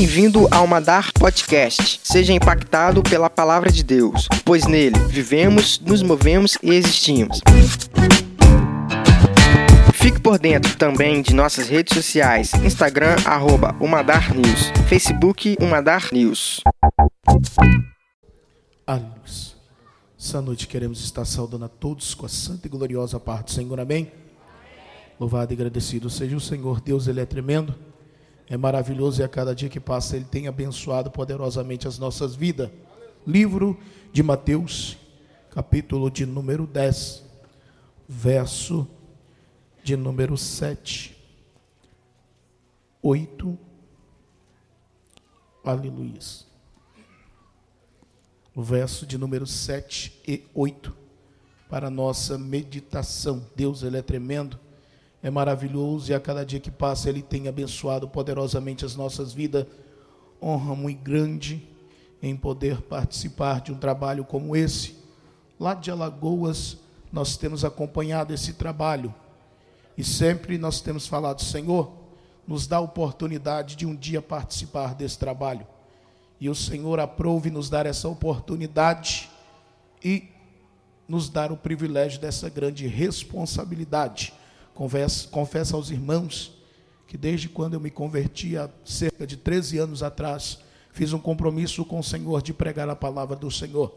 Bem-vindo ao Madar Podcast. Seja impactado pela palavra de Deus, pois nele vivemos, nos movemos e existimos. Fique por dentro também de nossas redes sociais: Instagram, arroba Umadar News, Facebook, Umadar News. Aleluia. Essa noite queremos estar saudando a todos com a santa e gloriosa parte do Senhor. Amém? Louvado e agradecido seja o Senhor. Deus, Ele é tremendo, é maravilhoso e a cada dia que passa Ele tem abençoado poderosamente as nossas vidas. Livro de Mateus, capítulo de número 10, verso de número 7, 8. Aleluia. O verso de número 7 e 8 para nossa meditação. Deus, Ele é tremendo é maravilhoso e a cada dia que passa Ele tem abençoado poderosamente as nossas vidas. Honra muito grande em poder participar de um trabalho como esse. Lá de Alagoas, nós temos acompanhado esse trabalho e sempre nós temos falado: Senhor, nos dá a oportunidade de um dia participar desse trabalho. E o Senhor aprove nos dar essa oportunidade e nos dar o privilégio dessa grande responsabilidade Confesso, confesso aos irmãos que desde quando eu me converti, há cerca de 13 anos atrás, fiz um compromisso com o Senhor de pregar a palavra do Senhor.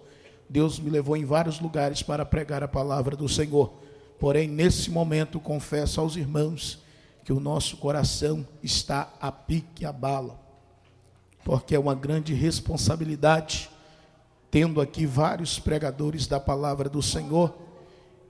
Deus me levou em vários lugares para pregar a palavra do Senhor. Porém, nesse momento, confesso aos irmãos que o nosso coração está a pique a bala, porque é uma grande responsabilidade, tendo aqui vários pregadores da palavra do Senhor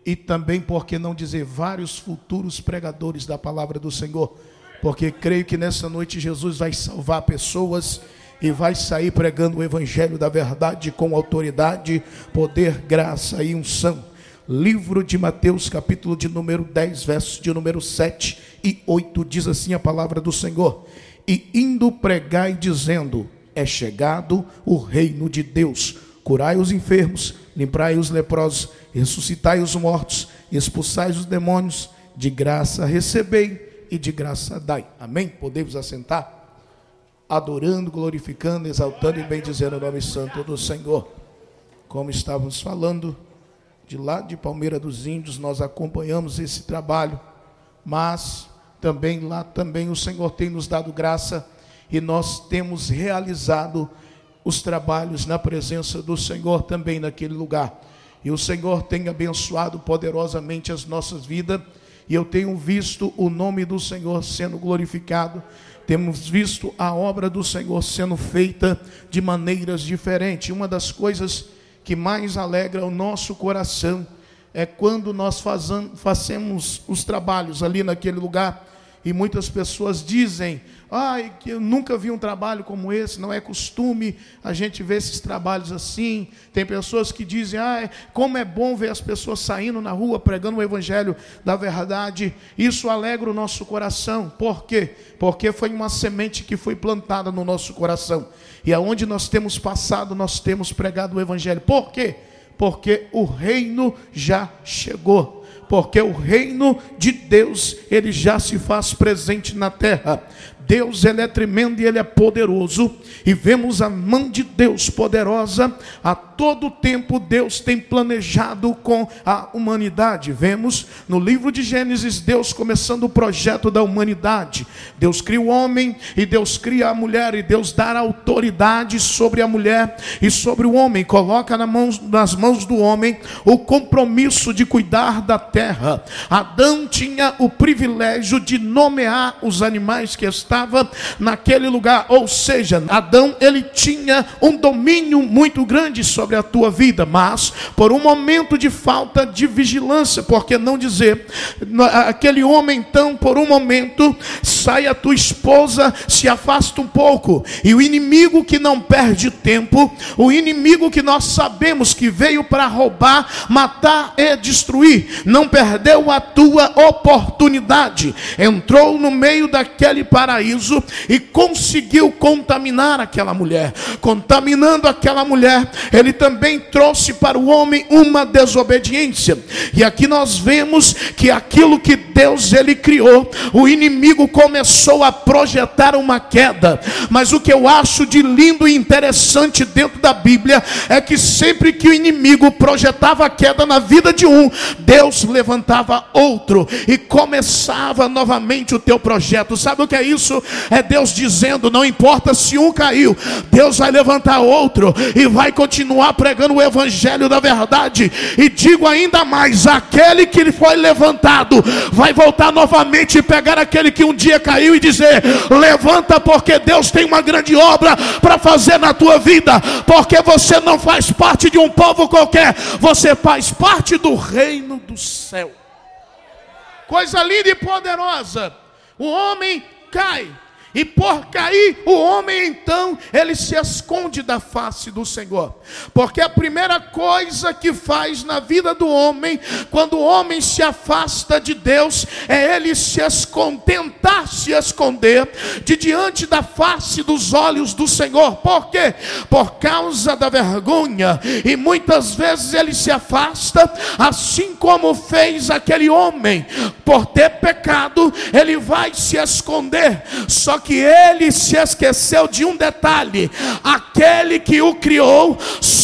e também, por que não dizer, vários futuros pregadores da palavra do Senhor, porque creio que nessa noite Jesus vai salvar pessoas e vai sair pregando o evangelho da verdade com autoridade, poder, graça e unção. Livro de Mateus, capítulo de número 10, versos de número 7 e 8, diz assim a palavra do Senhor: E indo pregai dizendo: É chegado o reino de Deus. Curai os enfermos, limpai os leprosos, ressuscitai os mortos, expulsai os demônios, de graça recebei e de graça dai. Amém? Podemos assentar? Adorando, glorificando, exaltando e bendizendo o nome santo do Senhor. Como estávamos falando, de lá de Palmeira dos Índios, nós acompanhamos esse trabalho, mas também lá também o Senhor tem nos dado graça e nós temos realizado os trabalhos na presença do Senhor também naquele lugar. E o Senhor tem abençoado poderosamente as nossas vidas, e eu tenho visto o nome do Senhor sendo glorificado, temos visto a obra do Senhor sendo feita de maneiras diferentes. Uma das coisas que mais alegra o nosso coração é quando nós fazemos os trabalhos ali naquele lugar e muitas pessoas dizem: Ai, que eu nunca vi um trabalho como esse, não é costume a gente ver esses trabalhos assim. Tem pessoas que dizem: Ai, como é bom ver as pessoas saindo na rua pregando o evangelho da verdade. Isso alegra o nosso coração. Por quê? Porque foi uma semente que foi plantada no nosso coração. E aonde nós temos passado, nós temos pregado o evangelho. Por quê? Porque o reino já chegou porque o reino de Deus, ele já se faz presente na terra. Deus ele é tremendo e ele é poderoso, e vemos a mão de Deus poderosa a todo tempo. Deus tem planejado com a humanidade. Vemos no livro de Gênesis Deus começando o projeto da humanidade. Deus cria o homem e Deus cria a mulher, e Deus dá autoridade sobre a mulher e sobre o homem, coloca nas mãos, nas mãos do homem o compromisso de cuidar da terra. Adão tinha o privilégio de nomear os animais que estavam estava naquele lugar. Ou seja, Adão ele tinha um domínio muito grande sobre a tua vida, mas por um momento de falta de vigilância, porque não dizer, aquele homem então por um momento sai a tua esposa, se afasta um pouco, e o inimigo que não perde tempo, o inimigo que nós sabemos que veio para roubar, matar e destruir, não perdeu a tua oportunidade, entrou no meio daquele paraíso e conseguiu contaminar aquela mulher. Contaminando aquela mulher, ele também trouxe para o homem uma desobediência. E aqui nós vemos que aquilo que Deus ele criou, o inimigo começou a projetar uma queda. Mas o que eu acho de lindo e interessante dentro da Bíblia é que sempre que o inimigo projetava a queda na vida de um, Deus levantava outro e começava novamente o teu projeto. Sabe o que é isso? É Deus dizendo: não importa se um caiu, Deus vai levantar outro e vai continuar pregando o evangelho da verdade. E digo ainda mais: aquele que foi levantado vai voltar novamente e pegar aquele que um dia caiu e dizer: levanta, porque Deus tem uma grande obra para fazer na tua vida, porque você não faz parte de um povo qualquer, você faz parte do reino do céu. Coisa linda e poderosa. O homem Kai. E por cair, o homem então, ele se esconde da face do Senhor. Porque a primeira coisa que faz na vida do homem, quando o homem se afasta de Deus, é ele se tentar se esconder de diante da face dos olhos do Senhor. Por quê? Por causa da vergonha. E muitas vezes ele se afasta, assim como fez aquele homem, por ter pecado, ele vai se esconder. Só que ele se esqueceu de um detalhe: aquele que o criou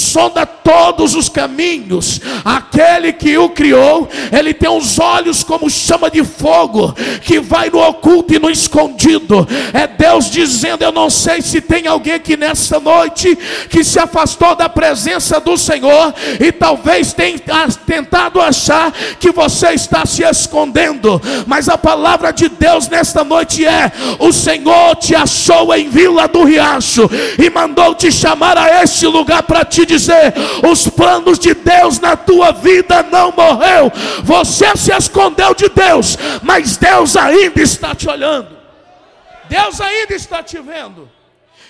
sonda todos os caminhos, aquele que o criou, ele tem os olhos como chama de fogo, que vai no oculto e no escondido. É Deus dizendo: Eu não sei se tem alguém aqui nessa noite que se afastou da presença do Senhor e talvez tenha tentado achar que você está se escondendo, mas a palavra de Deus nesta noite é: O Senhor Senhor te achou em Vila do Riacho e mandou te chamar a este lugar para te dizer: os planos de Deus na tua vida não morreu. Você se escondeu de Deus, mas Deus ainda está te olhando. Deus ainda está te vendo.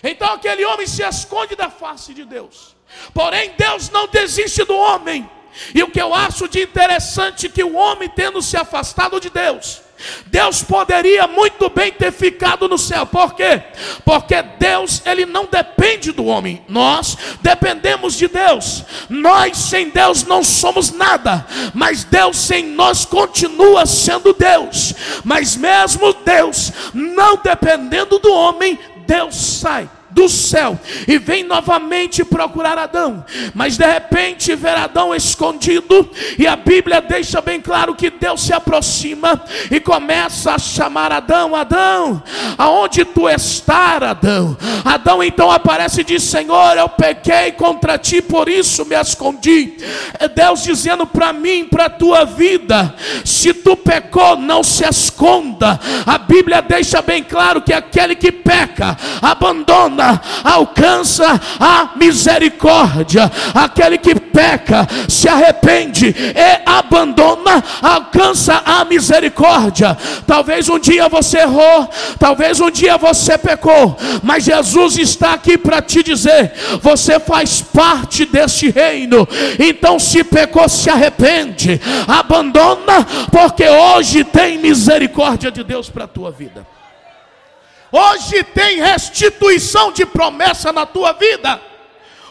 Então aquele homem se esconde da face de Deus. Porém, Deus não desiste do homem. E o que eu acho de interessante é que o homem tendo se afastado de Deus, Deus poderia muito bem ter ficado no céu. Por quê? Porque Deus, ele não depende do homem. Nós dependemos de Deus. Nós sem Deus não somos nada, mas Deus sem nós continua sendo Deus. Mas mesmo Deus não dependendo do homem, Deus sai do céu e vem novamente procurar Adão, mas de repente vê Adão escondido, e a Bíblia deixa bem claro que Deus se aproxima e começa a chamar Adão: Adão, aonde tu estás, Adão? Adão então aparece e diz: Senhor, eu pequei contra ti, por isso me escondi. É Deus dizendo para mim, para a tua vida: se tu pecou, não se esconda. A Bíblia deixa bem claro que aquele que peca, abandona alcança a misericórdia. Aquele que peca, se arrepende e abandona, alcança a misericórdia. Talvez um dia você errou, talvez um dia você pecou, mas Jesus está aqui para te dizer: você faz parte deste reino. Então, se pecou, se arrepende, abandona, porque hoje tem misericórdia de Deus para a tua vida. Hoje tem restituição de promessa na tua vida.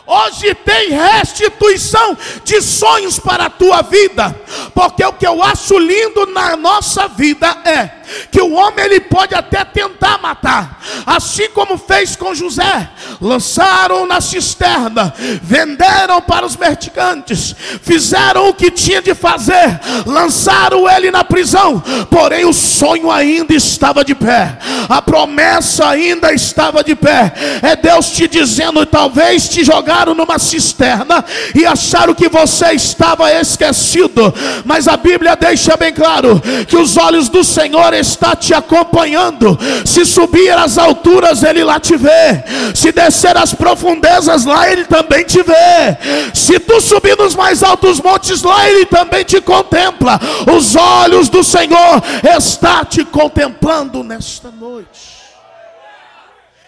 Hoje tem restituição de sonhos para a tua vida, porque o que eu acho lindo na nossa vida é que o homem ele pode até tentar matar, assim como fez com José. Lançaram na cisterna, venderam para os mercantes, fizeram o que tinha de fazer, lançaram ele na prisão. Porém, o sonho ainda estava de pé, a promessa ainda estava de pé. É Deus te dizendo: talvez te jogaram numa cisterna e acharam que você estava esquecido, mas a Bíblia deixa bem claro que os olhos do Senhor está te acompanhando. Se subir às alturas, Ele lá te vê. Se descer às profundezas, lá Ele também te vê. Se tu subir nos mais altos montes, lá Ele também te contempla. Os olhos do Senhor está te contemplando nesta noite.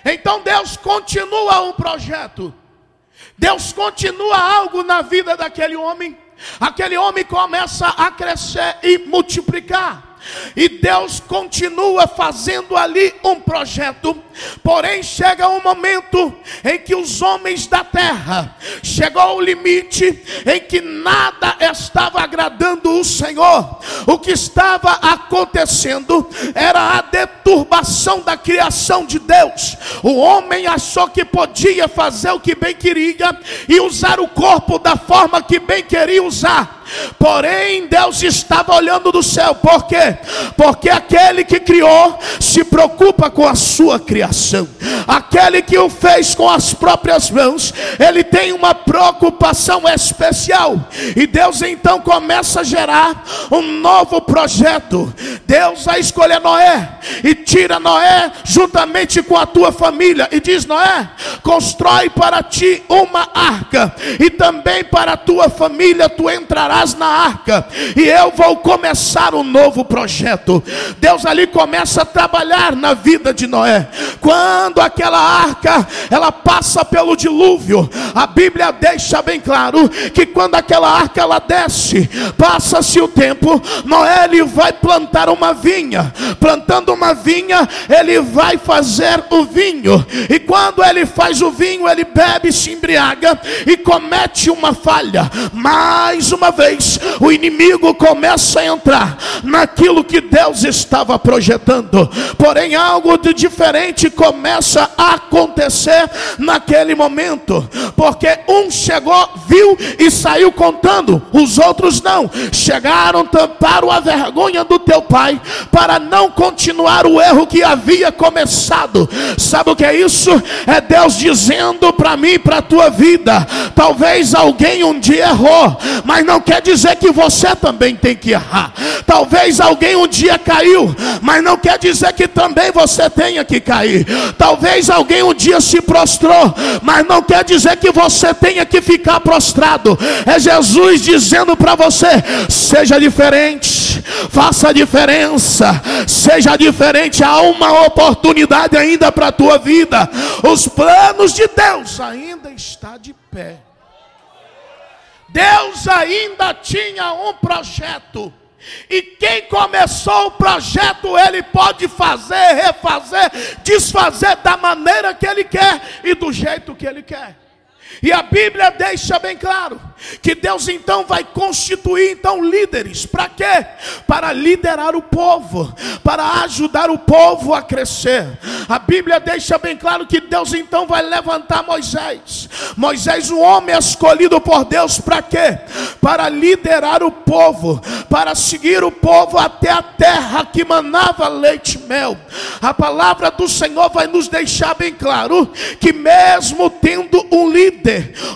Então Deus continua um projeto. Deus continua algo na vida daquele homem aquele homem começa a crescer e multiplicar. E Deus continua fazendo ali um projeto. Porém, chega um momento em que os homens da terra chegou o limite em que nada estava agradando o Senhor. O que estava acontecendo era a deturbação da criação de Deus. O homem achou que podia fazer o que bem queria e usar o corpo da forma que bem queria usar. Porém, Deus estava olhando do céu, por quê? Porque aquele que criou se preocupa com a sua criação, So. Aquele que o fez com as próprias mãos, ele tem uma preocupação especial, e Deus então começa a gerar um novo projeto. Deus vai escolher Noé e tira Noé juntamente com a tua família, e diz: Noé, constrói para ti uma arca, e também para a tua família tu entrarás na arca, e eu vou começar um novo projeto. Deus ali começa a trabalhar na vida de Noé. Quando aquela arca ela passa pelo dilúvio, a Bíblia deixa bem claro que quando aquela arca ela desce, passa-se o tempo, Noé ele vai plantar uma vinha. Plantando uma vinha, ele vai fazer o vinho. E quando ele faz o vinho, ele bebe, se embriaga e comete uma falha. Mais uma vez o inimigo começa a entrar naquilo que Deus estava projetando, porém algo de diferente começa a acontecer naquele momento, porque um chegou, viu e saiu contando, os outros não, chegaram, tamparam a vergonha do teu pai, para não continuar o erro que havia começado. Sabe o que é isso? É Deus dizendo para mim, para a tua vida. Talvez alguém um dia errou, mas não quer dizer que você também tem que errar. Talvez alguém um dia caiu, mas não quer dizer que também você tenha que cair. Talvez alguém um dia se prostrou, mas não quer dizer que você tenha que ficar prostrado. É Jesus dizendo para você: seja diferente, faça a diferença, seja diferente. Há uma oportunidade ainda para a tua vida. Os planos de Deus ainda está de pé. Deus ainda tinha um projeto. E quem começou o projeto, ele pode fazer, refazer, desfazer da maneira que ele quer e do jeito que ele quer. E a Bíblia deixa bem claro que Deus então vai constituir então líderes, para quê? Para liderar o povo, para ajudar o povo a crescer. A Bíblia deixa bem claro que Deus então vai levantar Moisés. Moisés, um homem escolhido por Deus, para quê? Para liderar o povo, para seguir o povo até a terra que manava leite e mel. A palavra do Senhor vai nos deixar bem claro que mesmo tendo um líder,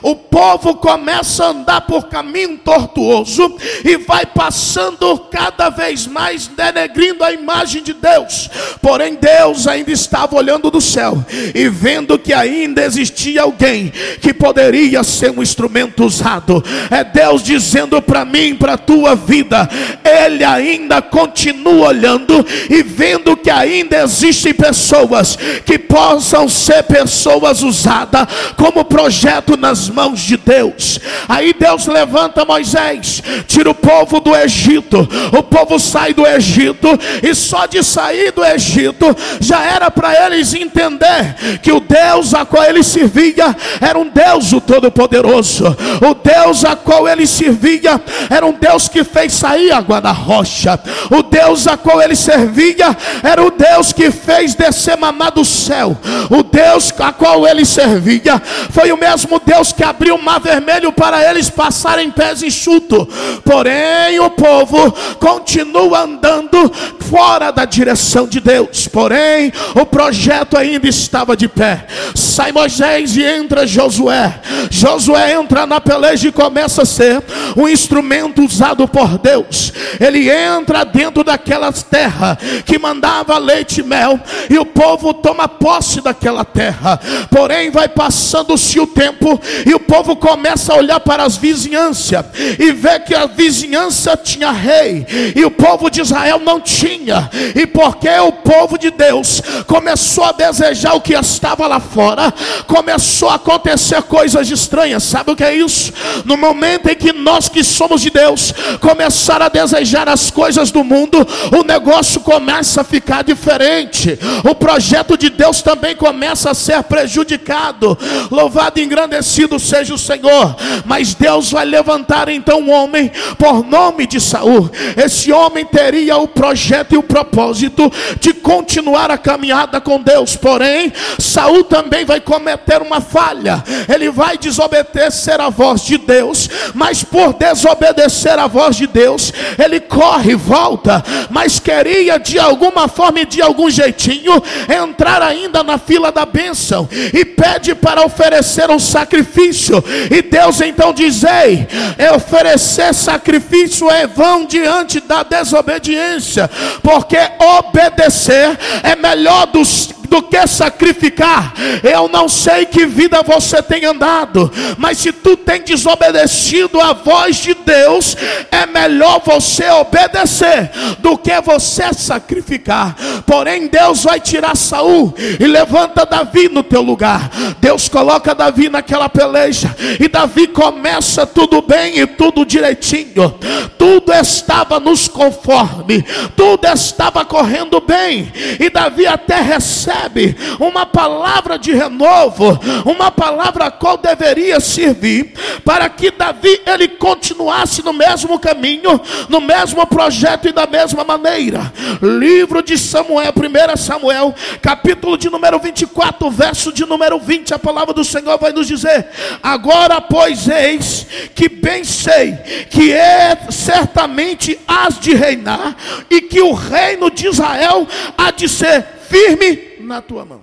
o povo começa a andar por caminho tortuoso e vai passando cada vez mais denegrindo a imagem de Deus. Porém, Deus ainda estava olhando do céu e vendo que ainda existia alguém que poderia ser um instrumento usado. É Deus dizendo para mim, para a tua vida, Ele ainda continua olhando e vendo que ainda existem pessoas que possam ser pessoas usadas como projeto nas mãos de Deus. Aí Deus levanta Moisés, tira o povo do Egito. O povo sai do Egito e só de sair do Egito já era para eles entender que o Deus a qual ele servia era um Deus o todo-poderoso. O Deus a qual ele servia era um Deus que fez sair água da rocha. O Deus a qual ele servia era o Deus que fez descer maná do céu. O Deus a qual ele servia foi o mesmo Deus que abriu o mar vermelho para ele eles passarem pés enxuto. Porém, o povo continua andando fora da direção de Deus. Porém, o projeto ainda estava de pé. Sai Moisés e entra Josué. Josué entra na peleja e começa a ser um instrumento usado por Deus. Ele entra dentro daquela terra que mandava leite e mel, e o povo toma posse daquela terra. Porém, vai passando-se o tempo tempo e o povo começa a olhar para as vizinhanças e vê que a vizinhança tinha rei e o povo de Israel não tinha. E porque o povo de Deus começou a desejar o que estava lá fora, começou a acontecer coisas estranhas. Sabe o que é isso? No momento em que nós que somos de Deus começaram a desejar as coisas do mundo, o negócio começa a ficar diferente. O projeto de Deus também começa a ser prejudicado. Louvado e engrandecido seja o Senhor. Mas Deus vai levantar então um homem por nome de Saul. Esse homem teria o projeto e o propósito de continuar a caminhada com Deus. Porém, Saul também vai cometer uma falha. Ele vai desobedecer a voz de Deus, mas por desobedecer a voz de Deus, ele corre, volta, mas queria de alguma forma e de algum jeitinho entrar ainda na fila da bênção e pede para oferecer um sacrifício. E Deus então diz: Ei, é oferecer sacrifício é vão diante da desobediência, porque obedecer é melhor dos do que sacrificar. Eu não sei que vida você tem andado, mas se tu tem desobedecido a voz de Deus, é melhor você obedecer do que você sacrificar. Porém, Deus vai tirar Saul e levanta Davi no teu lugar. Deus coloca Davi naquela peleja e Davi começa tudo bem e tudo direitinho. Tudo estava nos conforme, tudo estava correndo bem e Davi até recebe recebe uma palavra de renovo, uma palavra a qual deveria servir para que Davi ele continuasse no mesmo caminho, no mesmo projeto e da mesma maneira. Livro de Samuel, 1 Samuel, capítulo de número 24, verso de número 20, a palavra do Senhor vai nos dizer: Agora, pois, eis que bem sei que é certamente has de reinar e que o reino de Israel há de ser firme na tua mão.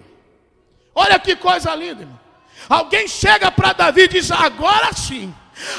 Olha que coisa linda, irmão. Alguém chega para Davi e diz: Agora sim,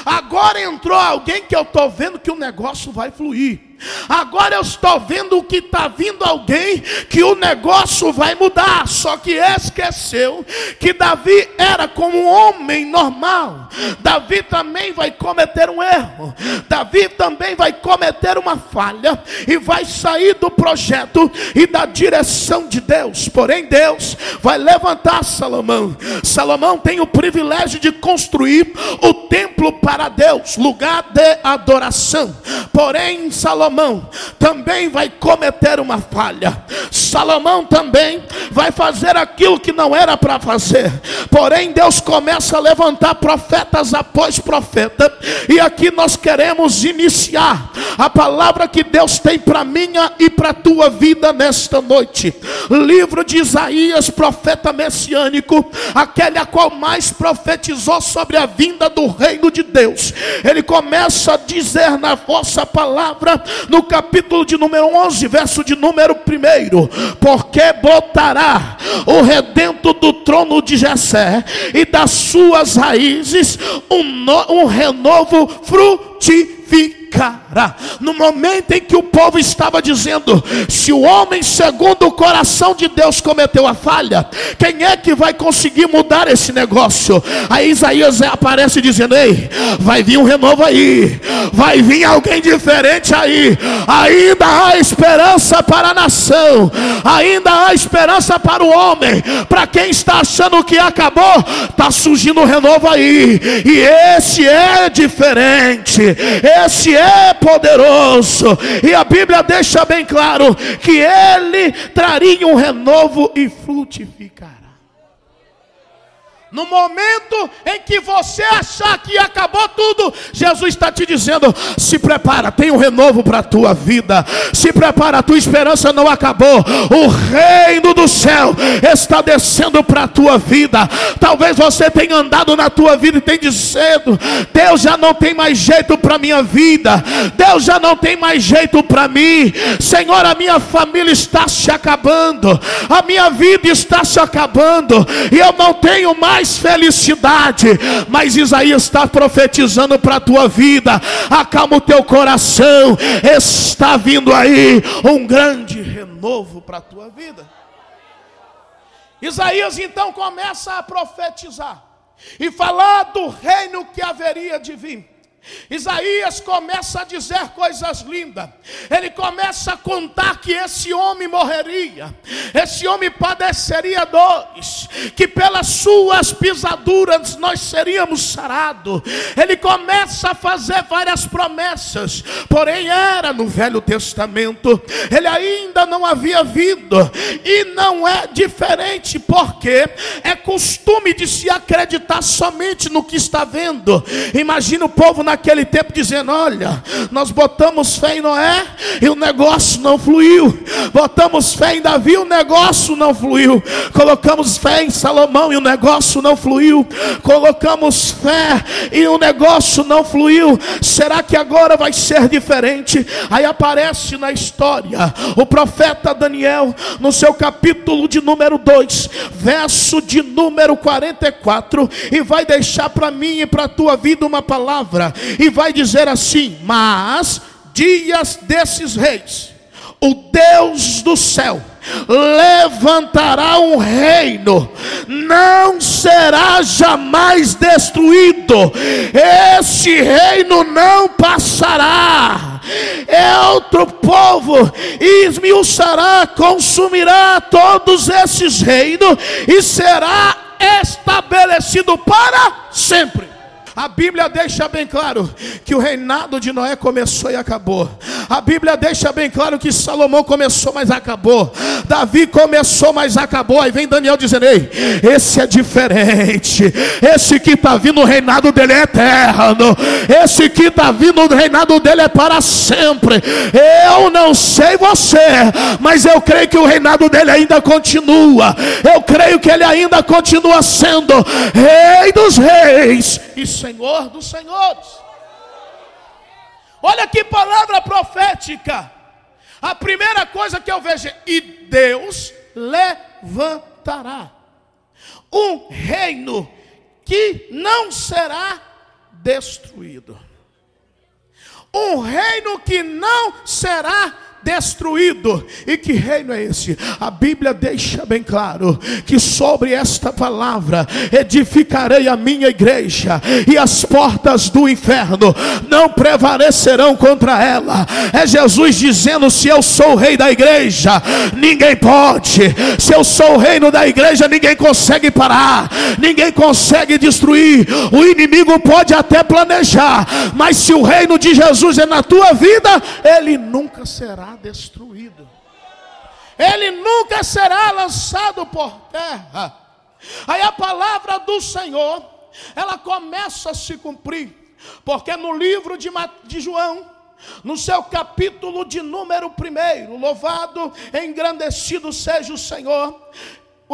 agora entrou alguém que eu estou vendo que o negócio vai fluir. Agora eu estou vendo que está vindo alguém que o negócio vai mudar. Só que esqueceu que Davi era como um homem normal. Davi também vai cometer um erro. Davi também vai cometer uma falha e vai sair do projeto e da direção de Deus. Porém, Deus vai levantar Salomão. Salomão tem o privilégio de construir o templo para Deus, lugar de adoração. Porém, Salomão Salomão também vai cometer uma falha. Salomão também vai fazer aquilo que não era para fazer. Porém, Deus começa a levantar profetas após profeta. E aqui nós queremos iniciar a palavra que Deus tem para minha e para tua vida nesta noite. Livro de Isaías, profeta messiânico, aquele a qual mais profetizou sobre a vinda do reino de Deus. Ele começa a dizer na vossa palavra no capítulo de número 11, verso de número 1: Porque botará o redento do trono de Jessé e das suas raízes um, no, um renovo frutificado cara, no momento em que o povo estava dizendo: se o homem segundo o coração de Deus cometeu a falha, quem é que vai conseguir mudar esse negócio? Aí Isaías aparece dizendo: ei, vai vir um renovo aí, vai vir alguém diferente aí, ainda há esperança para a nação, ainda há esperança para o homem, para quem está achando que acabou, está surgindo um renovo aí, e esse é diferente, esse é é poderoso. E a Bíblia deixa bem claro que ele traria um renovo e frutificará. No momento em que você achar que acabou tudo, Jesus está te dizendo: se prepara, tem um renovo para a tua vida. Se prepara, a tua esperança não acabou. O reino do céu está descendo para a tua vida. Talvez você tenha andado na tua vida e tenha dizendo: Deus já não tem mais jeito para minha vida. Deus já não tem mais jeito para mim. Senhor, a minha família está se acabando. A minha vida está se acabando. E eu não tenho mais mais felicidade. Mas Isaías está profetizando para a tua vida. Acalma o teu coração. Está vindo aí um grande renovo para a tua vida. Isaías então começa a profetizar. e falar do reino que haveria de vir. Isaías começa a dizer coisas lindas. Ele começa a contar que esse homem morreria, esse homem padeceria dores, que pelas suas pisaduras nós seríamos sarados. Ele começa a fazer várias promessas, porém era no Velho Testamento. Ele ainda não havia vindo e não é diferente, porque é costume de se acreditar somente no que está vendo. Imagina o povo na naquele tempo dizendo: Olha, nós botamos fé em Noé e o negócio não fluiu, botamos fé em Davi e o negócio não fluiu, colocamos fé em Salomão e o negócio não fluiu, colocamos fé e o negócio não fluiu. Será que agora vai ser diferente? Aí aparece na história o profeta Daniel, no seu capítulo de número 2, verso de número 44, e vai deixar para mim e para a tua vida uma palavra e vai dizer assim: Mas dias desses reis, o Deus do céu levantará um reino, não será jamais destruído, esse reino não passará. É outro povo, esmiuçará, consumirá todos esses reinos, e será estabelecido para sempre. A Bíblia deixa bem claro que o reinado de Noé começou e acabou. A Bíblia deixa bem claro que Salomão começou, mas acabou. Davi começou, mas acabou. Aí vem Daniel dizendo: Ei, esse é diferente. Esse que está vindo, o reinado dele é eterno. Esse que está vindo, o reinado dele é para sempre. Eu não sei você, mas eu creio que o reinado dele ainda continua. Eu creio que ele ainda continua sendo Rei dos Reis e Senhor dos senhores. Olha que palavra profética. A primeira coisa que eu vejo é: e Deus levantará um reino que não será destruído. Um reino que não será destruído. E que reino é esse? A Bíblia deixa bem claro que sobre esta palavra edificarei a minha igreja, e as portas do inferno não prevalecerão contra ela. É Jesus dizendo: se eu sou o rei da igreja, ninguém pode. Se eu sou o reino da igreja, ninguém consegue parar, ninguém consegue destruir. O inimigo pode até planejar, mas se o reino de Jesus é na tua vida, ele nunca será destruído. Ele nunca será lançado por terra. Aí a palavra do Senhor, ela começa a se cumprir, porque no livro de, de João, no seu capítulo de número primeiro, louvado, engrandecido seja o Senhor,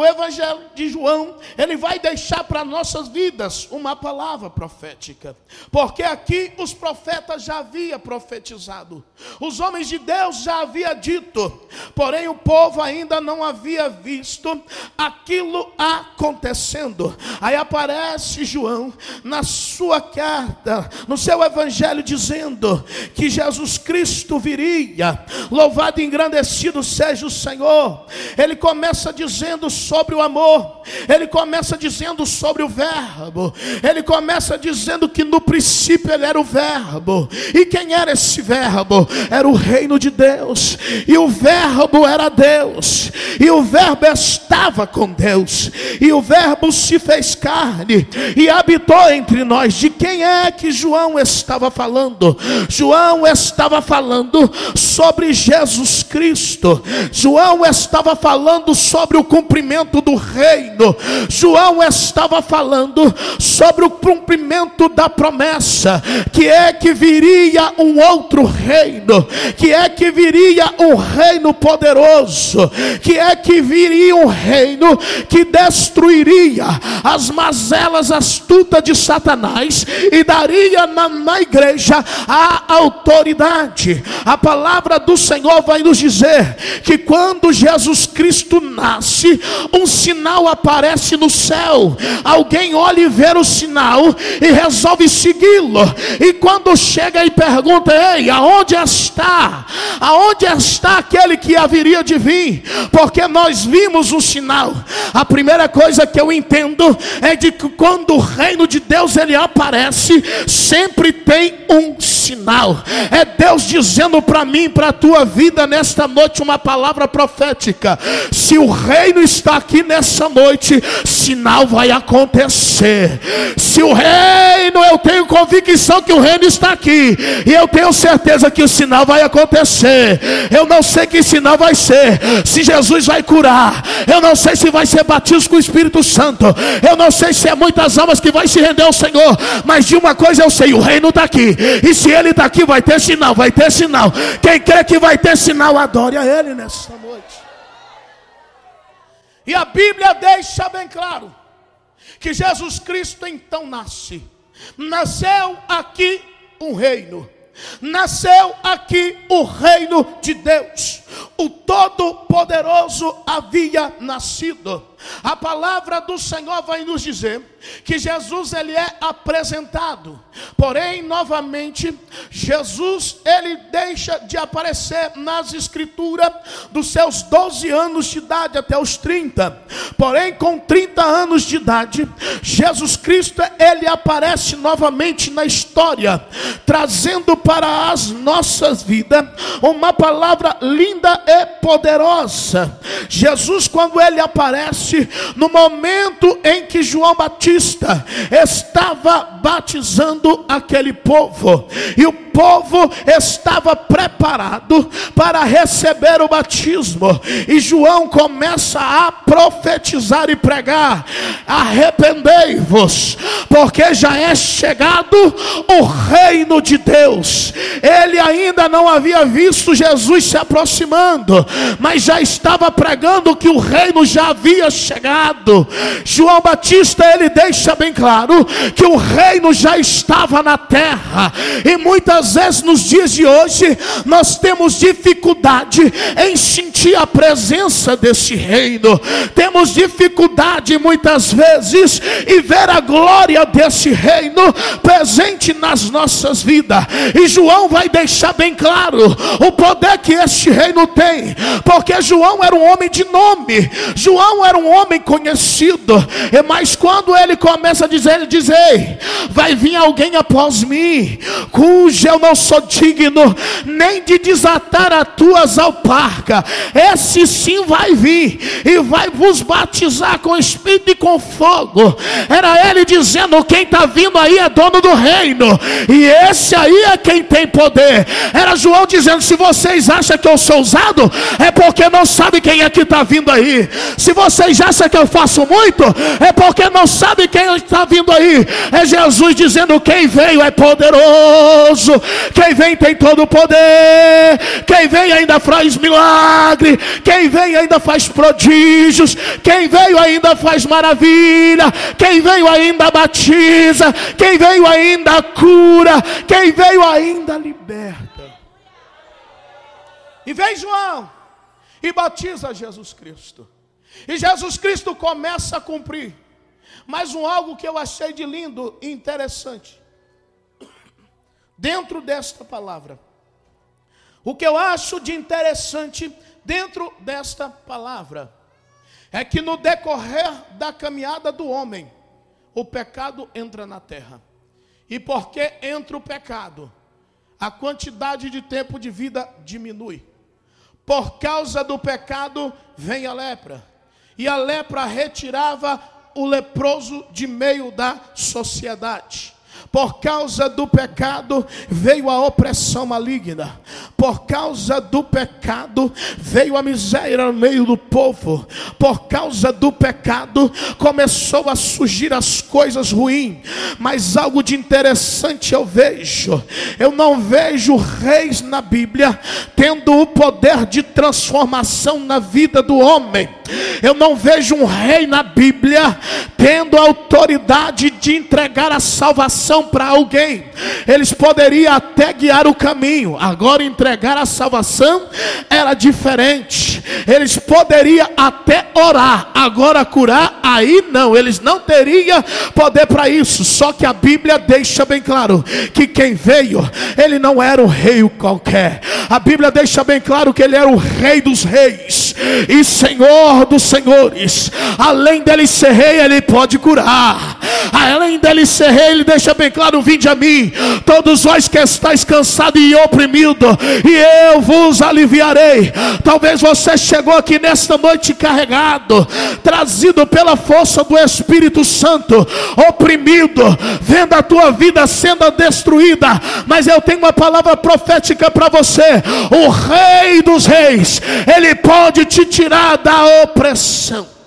o Evangelho de João, ele vai deixar para nossas vidas uma palavra profética, porque aqui os profetas já haviam profetizado, os homens de Deus já haviam dito, porém o povo ainda não havia visto aquilo acontecendo. Aí aparece João na sua carta, no seu Evangelho, dizendo que Jesus Cristo viria, louvado e engrandecido seja o Senhor. Ele começa dizendo sobre o amor. Ele começa dizendo sobre o Verbo. Ele começa dizendo que no princípio ele era o Verbo. E quem era esse Verbo? Era o reino de Deus. E o Verbo era Deus. E o Verbo estava com Deus. E o Verbo se fez carne e habitou entre nós. De quem é que João estava falando? João estava falando sobre Jesus Cristo. João estava falando sobre o cumprimento cumprimento do reino. João estava falando sobre o cumprimento da promessa, que é que viria um outro reino, que é que viria um reino poderoso, que é que viria um reino que destruiria as mazelas astutas de Satanás e daria na, na igreja a autoridade. A palavra do Senhor vai nos dizer que quando Jesus Cristo nasce, um sinal aparece no céu. Alguém olha e vê o sinal e resolve segui-lo. E quando chega e pergunta: Ei, aonde está? Aonde está aquele que haveria de vir? Porque nós vimos o sinal. A primeira coisa que eu entendo é de que quando o reino de Deus ele aparece, sempre tem um sinal. É Deus dizendo para mim, para a tua vida nesta noite uma palavra profética. Se o reino está aqui nessa noite, sinal vai acontecer. Se o reino, eu tenho convicção que o reino está aqui, e eu tenho certeza que o sinal vai acontecer. Eu não sei que sinal vai ser, se Jesus vai curar, eu não sei se vai ser batismo com o Espírito Santo, eu não sei se é muitas almas que vai se render ao Senhor, mas de uma coisa eu sei: o reino está aqui, e se ele está aqui, vai ter sinal, vai ter sinal. Quem crê que vai ter sinal, adore a Ele nessa noite. E a Bíblia deixa bem claro que Jesus Cristo então nasce. Nasceu aqui um reino. Nasceu aqui o reino de Deus. O Todo-Poderoso havia nascido. A palavra do Senhor vai nos dizer que Jesus ele é apresentado. Porém, novamente, Jesus ele deixa de aparecer nas escrituras dos seus 12 anos de idade até os 30. Porém, com 30 anos de idade, Jesus Cristo ele aparece novamente na história, trazendo para as nossas vidas uma palavra linda e poderosa. Jesus quando ele aparece no momento em que João Batista estava batizando aquele povo, e o povo estava preparado para receber o batismo, e João começa a profetizar e pregar: arrependei-vos, porque já é chegado o reino de Deus. Ele ainda não havia visto Jesus se aproximando, mas já estava pregando que o reino já havia chegado. João Batista ele deixa bem claro que o reino já estava na terra, e muitas vezes nos dias de hoje nós temos dificuldade em sentir a presença desse reino, temos dificuldade muitas vezes em ver a glória desse reino presente nas nossas vidas, e João vai deixar bem claro o poder que este reino tem, porque João era um homem de nome, João era um homem conhecido, mas quando ele começa a dizer, ele diz: Ei, vai vir alguém após mim, cujo eu não sou digno nem de desatar as tuas alparcas. Esse sim vai vir e vai vos batizar com espírito e com fogo. Era ele dizendo: quem está vindo aí é dono do reino, e esse aí é quem tem poder. Era João dizendo: se vocês acham que eu sou usado, é porque não sabe quem é que está vindo aí. Se vocês acham que eu faço muito, é porque não sabe quem está vindo aí. É Jesus dizendo: quem veio é poderoso, quem vem tem todo o poder. Quem vem ainda faz milagre. Quem vem ainda faz prodígios. Quem veio ainda faz maravilha. Quem veio ainda batiza. Quem veio ainda cura. Quem veio ainda liberta. E vem João e batiza Jesus Cristo. E Jesus Cristo começa a cumprir. Mas um algo que eu achei de lindo e interessante dentro desta palavra. O que eu acho de interessante dentro desta palavra é que no decorrer da caminhada do homem, o pecado entra na terra. E porque entra o pecado, a quantidade de tempo de vida diminui. Por causa do pecado vem a lepra. E a lepra retirava o leproso de meio da sociedade. Por causa do pecado veio a opressão maligna. Por causa do pecado veio a miséria no meio do povo. Por causa do pecado começou a surgir as coisas ruins. Mas algo de interessante eu vejo. Eu não vejo reis na Bíblia tendo o poder de transformação na vida do homem. Eu não vejo um rei na Bíblia tendo a autoridade de entregar a salvação salvação para alguém. Eles poderiam até guiar o caminho. Agora entregar a salvação era diferente. Eles poderiam até orar. Agora curar aí não. Eles não teriam poder para isso. Só que a Bíblia deixa bem claro que quem veio, ele não era um rei qualquer. A Bíblia deixa bem claro que ele era o rei dos reis e senhor dos senhores. Além dele ser rei, ele pode curar. Além dele ser rei, ele deixa bem claro: vinde a mim, todos vós que estáis cansados e oprimidos, e eu vos aliviarei. Talvez você chegou aqui nesta noite carregado, trazido pela força do Espírito Santo, oprimido, vendo a tua vida sendo destruída. Mas eu tenho uma palavra profética para você: o Rei dos Reis, ele pode te tirar da opressão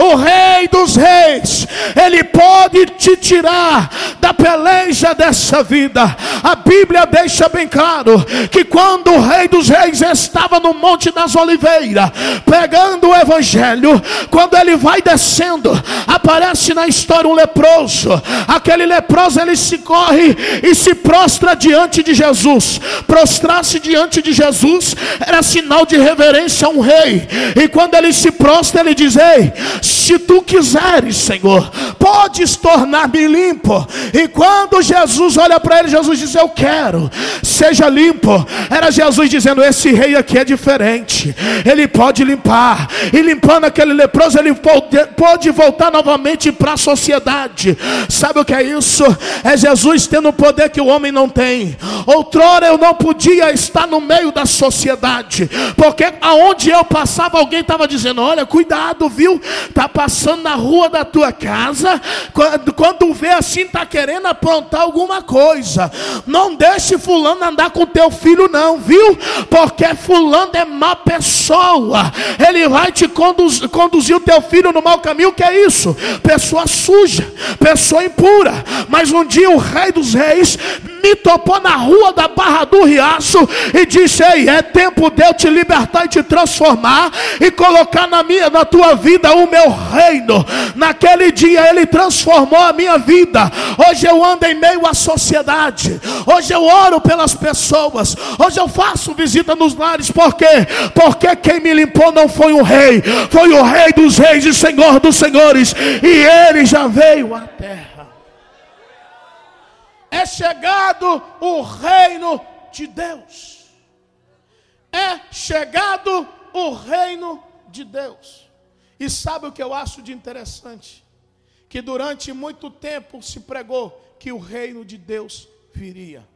o Rei dos Reis, Ele pode te tirar da peleja dessa vida. A Bíblia deixa bem claro que quando o Rei dos Reis estava no Monte das Oliveiras, pegando o Evangelho, quando ele vai descendo, aparece na história um leproso. Aquele leproso ele se corre e se prostra diante de Jesus. Prostrar-se diante de Jesus era sinal de reverência a um rei. E quando ele se prostra, ele diz: Ei, se tu quiseres, Senhor, podes tornar-me limpo. E quando Jesus olha para ele, Jesus diz: Eu quero, seja limpo. Era Jesus dizendo: Esse rei aqui é diferente, ele pode limpar. E limpando aquele leproso, ele pode, voltar novamente para a sociedade. Sabe o que é isso? É Jesus tendo o poder que o homem não tem. Outrora eu não podia estar no meio da sociedade, porque aonde eu passava, alguém estava dizendo: Olha, cuidado, viu? Está passando na rua da tua casa, quando, quando vê assim, está querendo aprontar alguma coisa. Não deixe fulano andar com teu filho, não, viu? Porque fulano é má pessoa. Ele vai te conduz, conduzir o teu filho no mau caminho, que é isso? Pessoa suja, pessoa impura. Mas um dia o rei dos reis me topou na rua da Barra do Riacho e disse: Ei, é tempo de eu te libertar e te transformar e colocar na minha, na tua vida o meu reino. Naquele dia ele transformou a minha vida. Hoje eu ando em meio à sociedade. Hoje eu oro pelas pessoas. Hoje eu faço visita nos lares. Por quê? Porque quem me limpou não foi o rei, foi o rei dos reis e senhor dos senhores. E ele já veio à terra é chegado o reino de Deus. É chegado o reino de Deus. E sabe o que eu acho de interessante? Que durante muito tempo se pregou que o reino de Deus viria,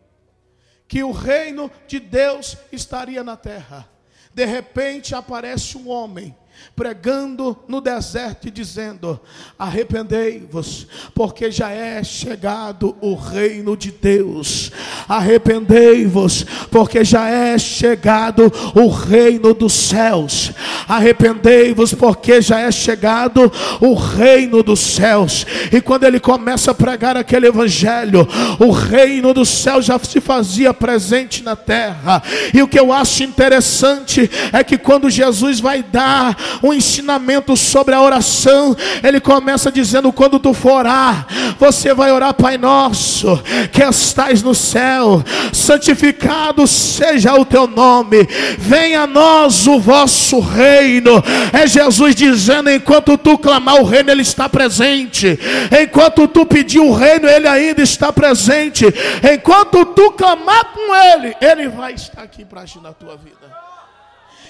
que o reino de Deus estaria na terra. De repente aparece um homem pregando no deserto e dizendo: Arrependei-vos, porque já é chegado o reino de Deus. Arrependei-vos, porque já é chegado o reino dos céus. Arrependei-vos, porque já é chegado o reino dos céus. E quando ele começa a pregar aquele evangelho, o reino dos céus já se fazia presente na terra. E o que eu acho interessante é que quando Jesus vai dar um ensinamento sobre a oração. Ele começa dizendo: quando tu for orar, você vai orar, Pai Nosso, que estás no céu, santificado seja o teu nome, venha a nós o vosso reino. É Jesus dizendo: enquanto tu clamar o reino, Ele está presente. Enquanto tu pedir o reino, Ele ainda está presente. Enquanto tu clamar com Ele, Ele vai estar aqui para agir na tua vida.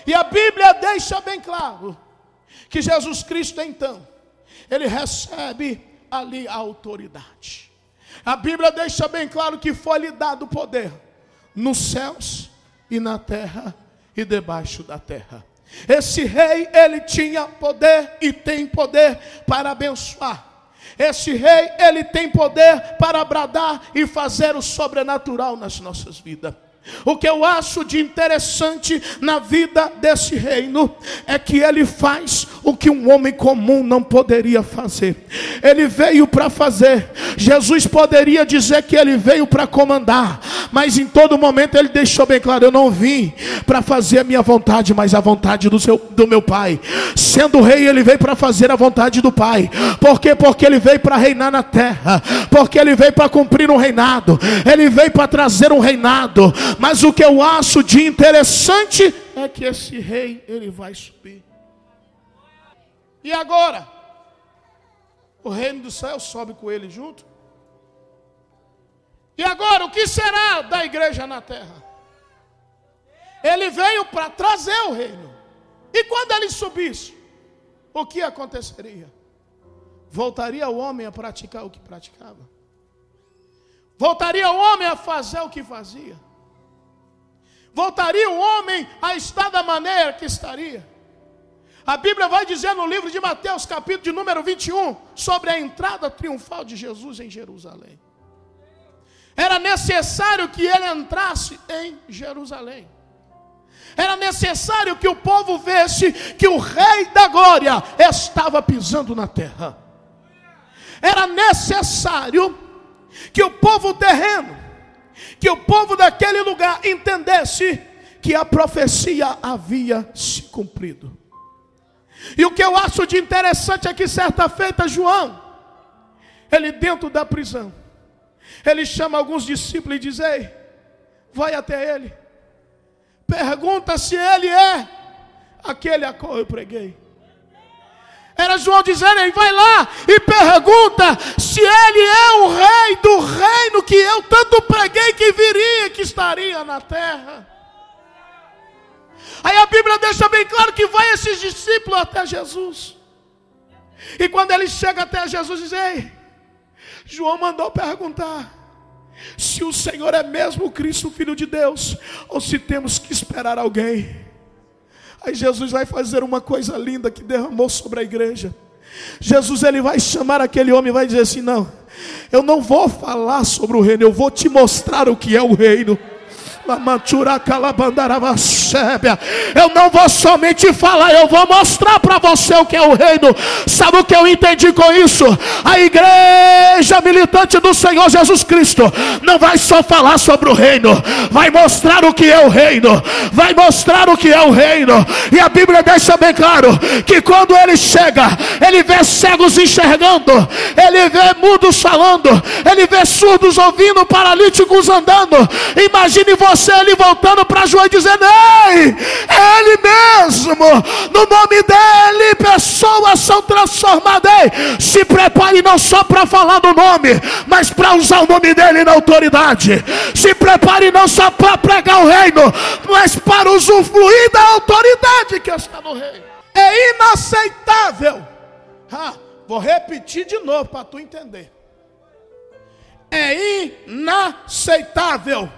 E a Bíblia deixa bem claro que Jesus Cristo então, ele recebe ali a autoridade. A Bíblia deixa bem claro que foi lhe dado poder nos céus e na terra e debaixo da terra. Esse rei, ele tinha poder e tem poder para abençoar. Esse rei, ele tem poder para bradar e fazer o sobrenatural nas nossas vidas. O que eu acho de interessante na vida desse reino é que ele faz o que um homem comum não poderia fazer. Ele veio para fazer. Jesus poderia dizer que ele veio para comandar, mas em todo momento ele deixou bem claro: eu não vim para fazer a minha vontade, mas a vontade do, seu, do meu pai. Sendo rei, ele veio para fazer a vontade do pai. Por quê? Porque ele veio para reinar na terra, porque ele veio para cumprir um reinado, ele veio para trazer um reinado. Mas o que eu acho de interessante é que esse rei ele vai subir. E agora? O reino do céu sobe com ele junto? E agora, o que será da igreja na terra? Ele veio para trazer o reino. E quando ele subisse, o que aconteceria? Voltaria o homem a praticar o que praticava? Voltaria o homem a fazer o que fazia? Voltaria o homem a estar da maneira que estaria? A Bíblia vai dizer no livro de Mateus, capítulo de número 21, sobre a entrada triunfal de Jesus em Jerusalém. Era necessário que ele entrasse em Jerusalém. Era necessário que o povo vesse que o Rei da Glória estava pisando na terra. Era necessário que o povo terreno, que o povo daquele lugar entendesse que a profecia havia se cumprido. E o que eu acho de interessante é que certa feita João, ele dentro da prisão, ele chama alguns discípulos e diz: Ei, vai até ele, pergunta se ele é aquele a qual eu preguei. Era João dizendo: Ei, vai lá e pergunta se ele é o rei do reino que eu tanto preguei que viria, que estaria na terra. Aí a Bíblia deixa bem claro que vai esses discípulos até Jesus. E quando ele chega até Jesus, diz: Ei, João mandou perguntar se o Senhor é mesmo o Cristo, Filho de Deus, ou se temos que esperar alguém. Aí Jesus vai fazer uma coisa linda que derramou sobre a igreja. Jesus ele vai chamar aquele homem e vai dizer assim: Não, eu não vou falar sobre o reino, eu vou te mostrar o que é o reino. Eu não vou somente falar, eu vou mostrar para você o que é o reino. Sabe o que eu entendi com isso? A igreja militante do Senhor Jesus Cristo não vai só falar sobre o reino, vai mostrar o que é o reino, vai mostrar o que é o reino. E a Bíblia deixa bem claro que quando ele chega, ele vê cegos enxergando, ele vê mudos falando, ele vê surdos ouvindo, paralíticos andando. Imagine você ele voltando para João e dizendo: Ei, é ele mesmo, no nome dele, pessoas são transformadas. Se prepare não só para falar do nome, mas para usar o nome dele na autoridade. Se prepare não só para pregar o reino, mas para usufruir da autoridade que está no reino. É inaceitável. Ah, vou repetir de novo para tu entender. É inaceitável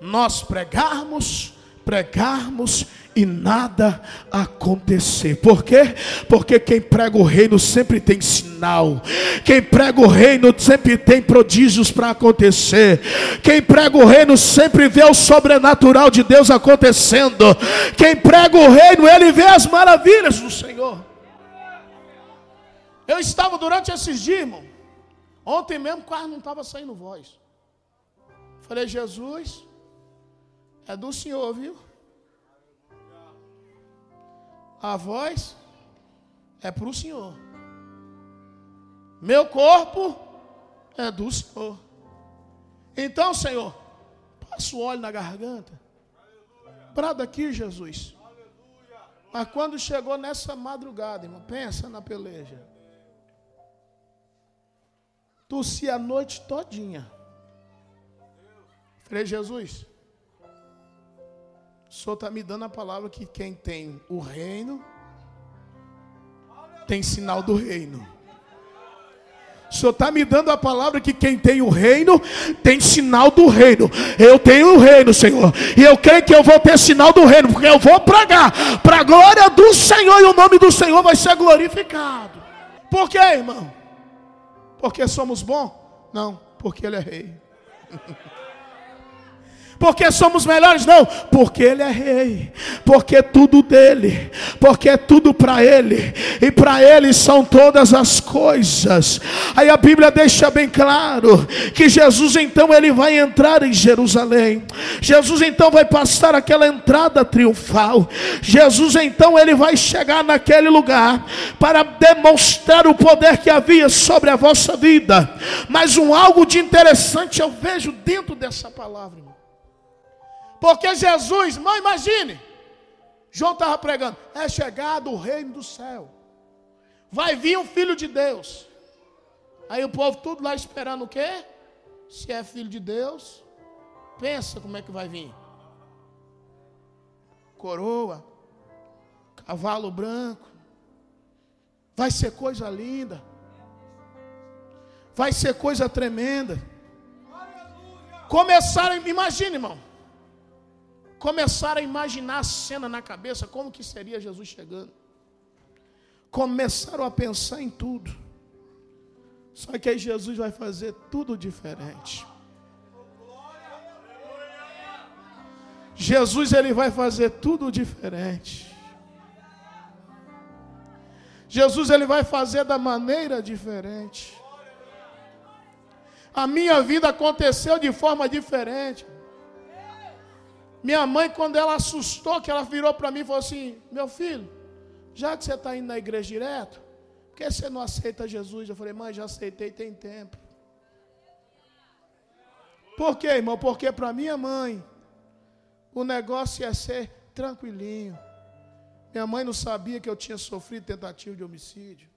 nós pregarmos, pregarmos e nada acontecer. Por quê? Porque quem prega o reino sempre tem sinal. Quem prega o reino sempre tem prodígios para acontecer. Quem prega o reino sempre vê o sobrenatural de Deus acontecendo. Quem prega o reino, ele vê as maravilhas do Senhor. Eu estava durante esses dias, irmão. Ontem mesmo quase não estava saindo voz. Falei, Jesus, é do Senhor, viu? A voz é para o Senhor. Meu corpo é do Senhor. Então, Senhor, passa o óleo na garganta. Brada aqui, Jesus. Mas quando chegou nessa madrugada, irmão, pensa na peleja. Tossi a noite todinha. Falei, Jesus, o Senhor está me dando a palavra que quem tem o reino tem sinal do reino. O Senhor está me dando a palavra que quem tem o reino tem sinal do reino. Eu tenho o reino, Senhor. E eu creio que eu vou ter sinal do reino, porque eu vou pregar para a glória do Senhor e o nome do Senhor vai ser glorificado. Por quê, irmão? Porque somos bons? Não, porque Ele é rei. porque somos melhores, não, porque Ele é Rei, porque é tudo dele, porque é tudo para Ele, e para Ele são todas as coisas. Aí a Bíblia deixa bem claro que Jesus então ele vai entrar em Jerusalém, Jesus então vai passar aquela entrada triunfal, Jesus então ele vai chegar naquele lugar para demonstrar o poder que havia sobre a vossa vida, mas um algo de interessante eu vejo dentro dessa palavra. Porque Jesus, irmão, imagine. João estava pregando: é chegado o reino do céu. Vai vir um filho de Deus. Aí o povo tudo lá esperando o quê? Se é filho de Deus, pensa como é que vai vir. Coroa, cavalo branco. Vai ser coisa linda. Vai ser coisa tremenda. Começaram, imagine, irmão. Começaram a imaginar a cena na cabeça, como que seria Jesus chegando. Começaram a pensar em tudo. Só que aí Jesus vai fazer tudo diferente. Jesus ele vai fazer tudo diferente. Jesus ele vai fazer da maneira diferente. A minha vida aconteceu de forma diferente. Minha mãe, quando ela assustou, que ela virou para mim e falou assim: Meu filho, já que você está indo na igreja direto, por que você não aceita Jesus? Eu falei: Mãe, já aceitei tem tempo. Por quê, irmão? Porque para minha mãe, o negócio ia ser tranquilinho. Minha mãe não sabia que eu tinha sofrido tentativa de homicídio.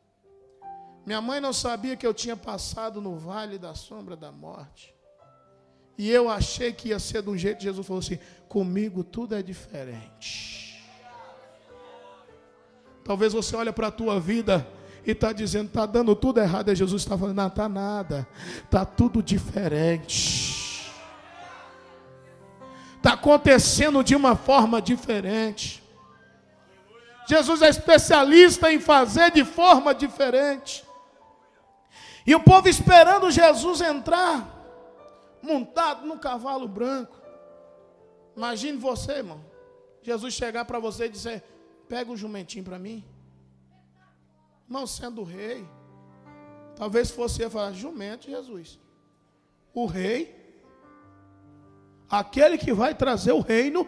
Minha mãe não sabia que eu tinha passado no vale da sombra da morte. E eu achei que ia ser de um jeito, Jesus falou assim: comigo tudo é diferente. Talvez você olhe para a tua vida e está dizendo, está dando tudo errado. E Jesus está falando, não está nada, está tudo diferente. Está acontecendo de uma forma diferente. Jesus é especialista em fazer de forma diferente. E o povo esperando Jesus entrar, montado no cavalo branco. Imagine você, irmão. Jesus chegar para você e dizer: Pega o jumentinho para mim. Não sendo rei. Talvez fosse eu falar: Jumento, Jesus. O rei. Aquele que vai trazer o reino.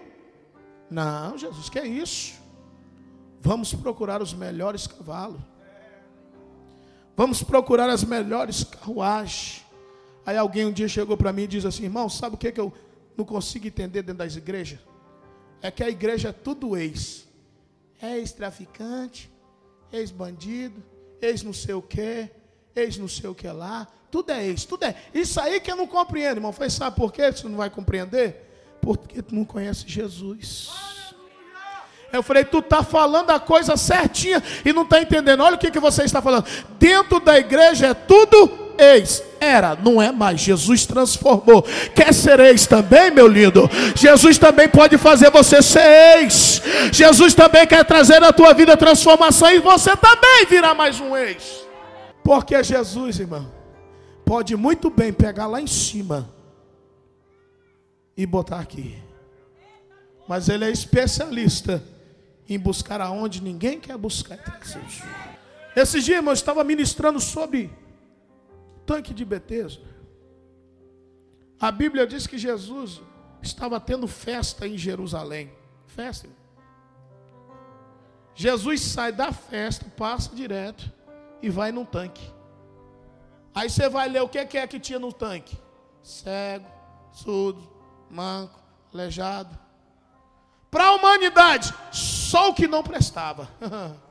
Não, Jesus, que é isso? Vamos procurar os melhores cavalos. Vamos procurar as melhores carruagens. Aí alguém um dia chegou para mim e disse assim: irmão, sabe o que, que eu não consigo entender dentro das igrejas? É que a igreja é tudo ex. Ex-traficante, ex-bandido, ex não sei o que, ex não sei o que lá. Tudo é ex, tudo é. Isso aí que eu não compreendo, irmão. Foi, sabe por que você não vai compreender? Porque tu não conhece Jesus. Eu falei, tu está falando a coisa certinha e não está entendendo. Olha o que, que você está falando. Dentro da igreja é tudo ex. Era, não é mais. Jesus transformou. Quer ser ex também, meu lindo? Jesus também pode fazer você ser ex. Jesus também quer trazer na tua vida transformação e você também virá mais um ex. Porque Jesus, irmão, pode muito bem pegar lá em cima e botar aqui. Mas ele é especialista em buscar aonde ninguém quer buscar. Esse dia, irmão, eu estava ministrando sobre tanque de Betesda. A Bíblia diz que Jesus estava tendo festa em Jerusalém. Festa. Jesus sai da festa, passa direto e vai num tanque. Aí você vai ler o que é que tinha no tanque: cego, surdo, manco, aleijado. Para a humanidade, só o que não prestava.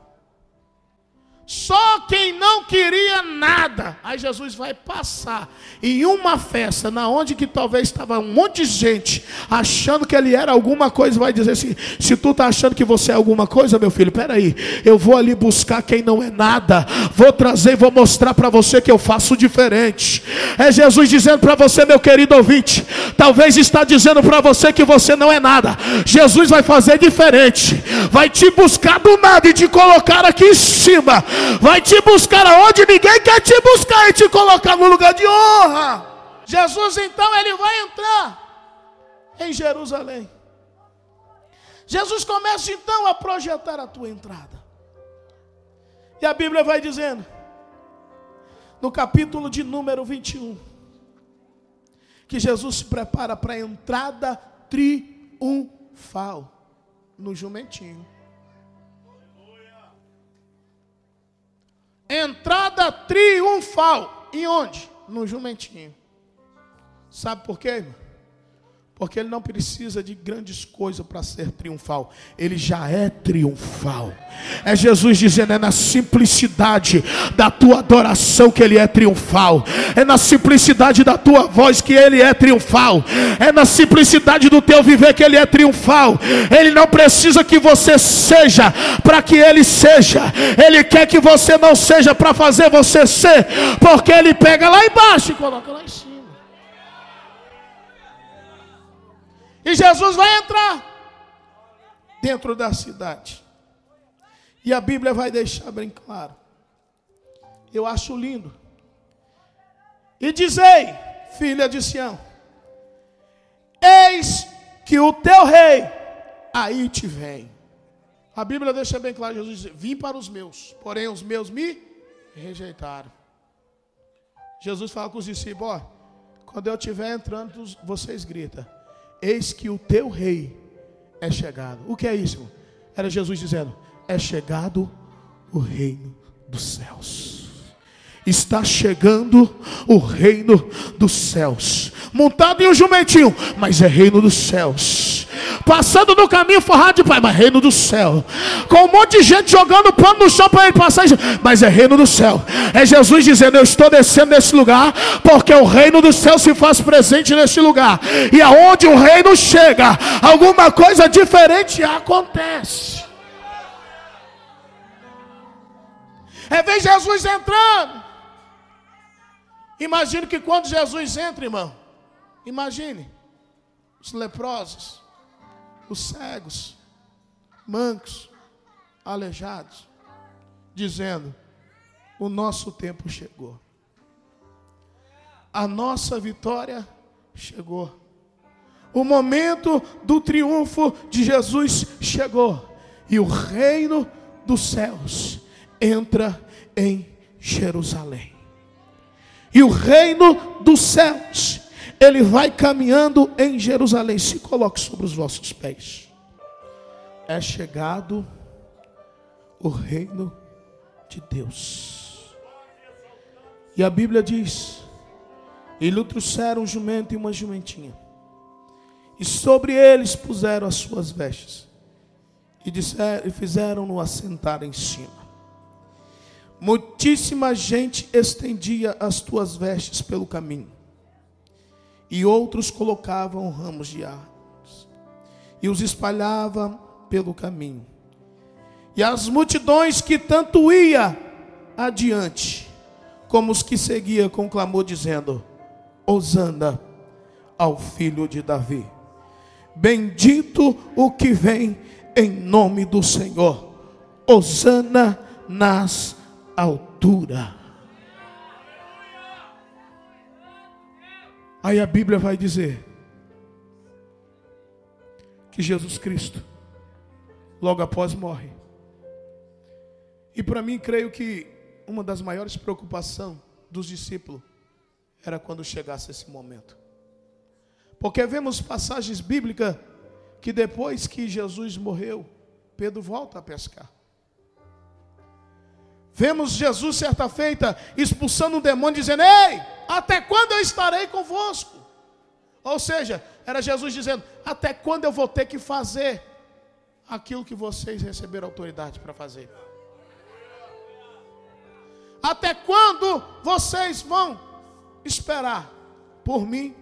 Só quem não queria nada. Aí Jesus vai passar em uma festa, na onde que talvez estava um monte de gente achando que ele era alguma coisa, vai dizer assim: se tu está achando que você é alguma coisa, meu filho, peraí, eu vou ali buscar quem não é nada, vou trazer e vou mostrar para você que eu faço diferente. É Jesus dizendo para você, meu querido ouvinte, talvez está dizendo para você que você não é nada. Jesus vai fazer diferente, vai te buscar do nada e te colocar aqui em cima vai te buscar aonde ninguém quer te buscar e te colocar no lugar de honra. Jesus então ele vai entrar. em Jerusalém. Jesus começa então a projetar a tua entrada. E a Bíblia vai dizendo, no capítulo de número 21, que Jesus se prepara para a entrada triunfal no jumentinho. Entrada triunfal. Em onde? No jumentinho. Sabe por quê, irmão? Porque ele não precisa de grandes coisas para ser triunfal. Ele já é triunfal. É Jesus dizendo: é na simplicidade da tua adoração que ele é triunfal. É na simplicidade da tua voz que ele é triunfal. É na simplicidade do teu viver que ele é triunfal. Ele não precisa que você seja para que ele seja. Ele quer que você não seja para fazer você ser. Porque ele pega lá embaixo e coloca lá em cima. E Jesus vai entrar dentro da cidade. E a Bíblia vai deixar bem claro. Eu acho lindo. E dizei, filha de Sião: Eis que o teu rei aí te vem. A Bíblia deixa bem claro, Jesus diz: Vim para os meus, porém os meus me rejeitaram. Jesus fala com os discípulos: ó, quando eu estiver entrando, vocês gritam Eis que o teu rei é chegado. O que é isso? Era Jesus dizendo: É chegado o reino dos céus. Está chegando o reino dos céus. Montado em um jumentinho, mas é reino dos céus passando no caminho forrado de pai, mas reino do céu, com um monte de gente jogando pano no chão para ele passar, mas é reino do céu, é Jesus dizendo: Eu estou descendo nesse lugar, porque o reino do céu se faz presente neste lugar, e aonde o reino chega, alguma coisa diferente acontece. É ver Jesus entrando. Imagine que quando Jesus entra, irmão, imagine os leprosos, os cegos, mancos, aleijados, dizendo: O nosso tempo chegou, a nossa vitória chegou, o momento do triunfo de Jesus chegou, e o reino dos céus entra em Jerusalém. E o reino dos céus ele vai caminhando em Jerusalém. Se coloque sobre os vossos pés. É chegado o reino de Deus. E a Bíblia diz: E lhe trouxeram um jumento e uma jumentinha. E sobre eles puseram as suas vestes. E, disseram, e fizeram-no assentar em cima. Muitíssima gente estendia as tuas vestes pelo caminho e outros colocavam ramos de árvores e os espalhavam pelo caminho. E as multidões que tanto ia adiante, como os que seguia com clamor dizendo: Hosana ao filho de Davi. Bendito o que vem em nome do Senhor. Hosana nas alturas. Aí a Bíblia vai dizer que Jesus Cristo, logo após, morre. E para mim, creio que uma das maiores preocupações dos discípulos era quando chegasse esse momento. Porque vemos passagens bíblicas que depois que Jesus morreu, Pedro volta a pescar. Vemos Jesus certa feita expulsando um demônio, dizendo: Ei, até quando eu estarei convosco? Ou seja, era Jesus dizendo: Até quando eu vou ter que fazer aquilo que vocês receberam autoridade para fazer? Até quando vocês vão esperar por mim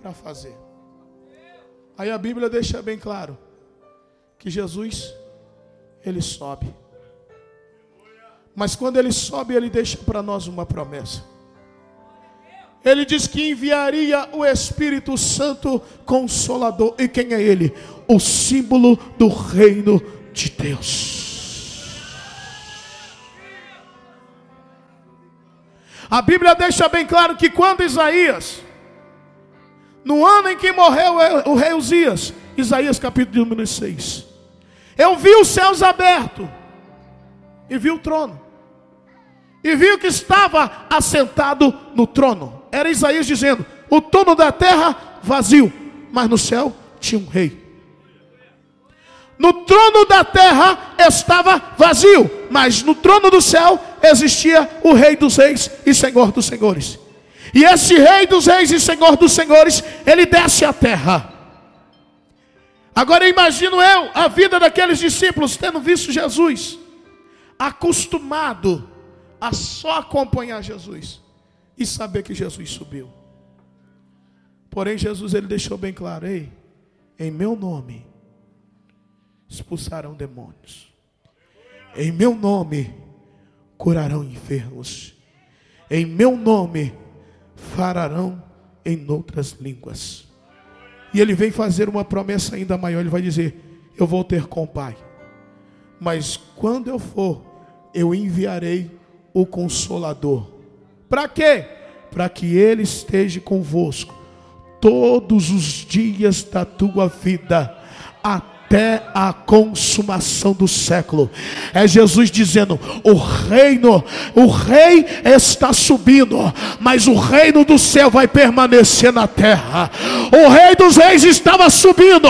para fazer? Aí a Bíblia deixa bem claro que Jesus ele sobe. Mas quando ele sobe, ele deixa para nós uma promessa. Ele diz que enviaria o Espírito Santo Consolador. E quem é ele? O símbolo do reino de Deus. A Bíblia deixa bem claro que quando Isaías No ano em que morreu o rei Uzias, Isaías capítulo número 6. Eu vi os céus abertos e vi o trono. E vi o que estava assentado no trono. Era Isaías dizendo: o trono da terra vazio, mas no céu tinha um rei. No trono da terra estava vazio, mas no trono do céu existia o Rei dos Reis e Senhor dos Senhores. E esse Rei dos Reis e Senhor dos Senhores, ele desce à terra. Agora imagino eu a vida daqueles discípulos tendo visto Jesus, acostumado a só acompanhar Jesus e saber que Jesus subiu. Porém, Jesus ele deixou bem claro: ei, em meu nome expulsarão demônios, em meu nome curarão enfermos, em meu nome fararão em outras línguas. E ele vem fazer uma promessa ainda maior. Ele vai dizer: Eu vou ter com o Pai. Mas quando eu for, eu enviarei o Consolador. Para quê? Para que ele esteja convosco todos os dias da tua vida, até até a consumação do século. É Jesus dizendo: o reino, o rei está subindo, mas o reino do céu vai permanecer na terra. O rei dos reis estava subindo,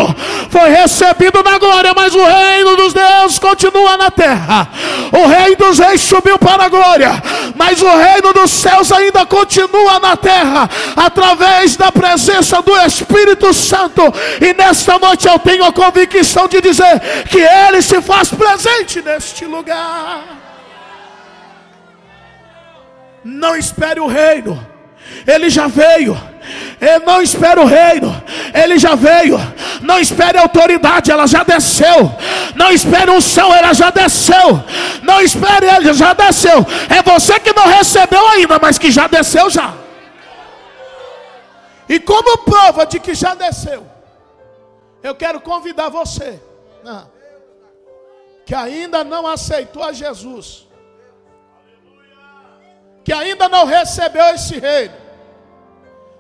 foi recebido na glória, mas o reino dos deuses continua na terra. O rei dos reis subiu para a glória, mas o reino dos céus ainda continua na terra, através da presença do Espírito Santo. E nesta noite eu tenho a convicção de dizer que Ele se faz presente neste lugar. Não espere o reino, Ele já veio. Eu não espere o reino, ele já veio. Não espere autoridade, ela já desceu. Não espere um unção, ela já desceu. Não espere ele, já desceu. É você que não recebeu ainda, mas que já desceu já. E como prova de que já desceu, eu quero convidar você, né, que ainda não aceitou a Jesus, que ainda não recebeu esse reino,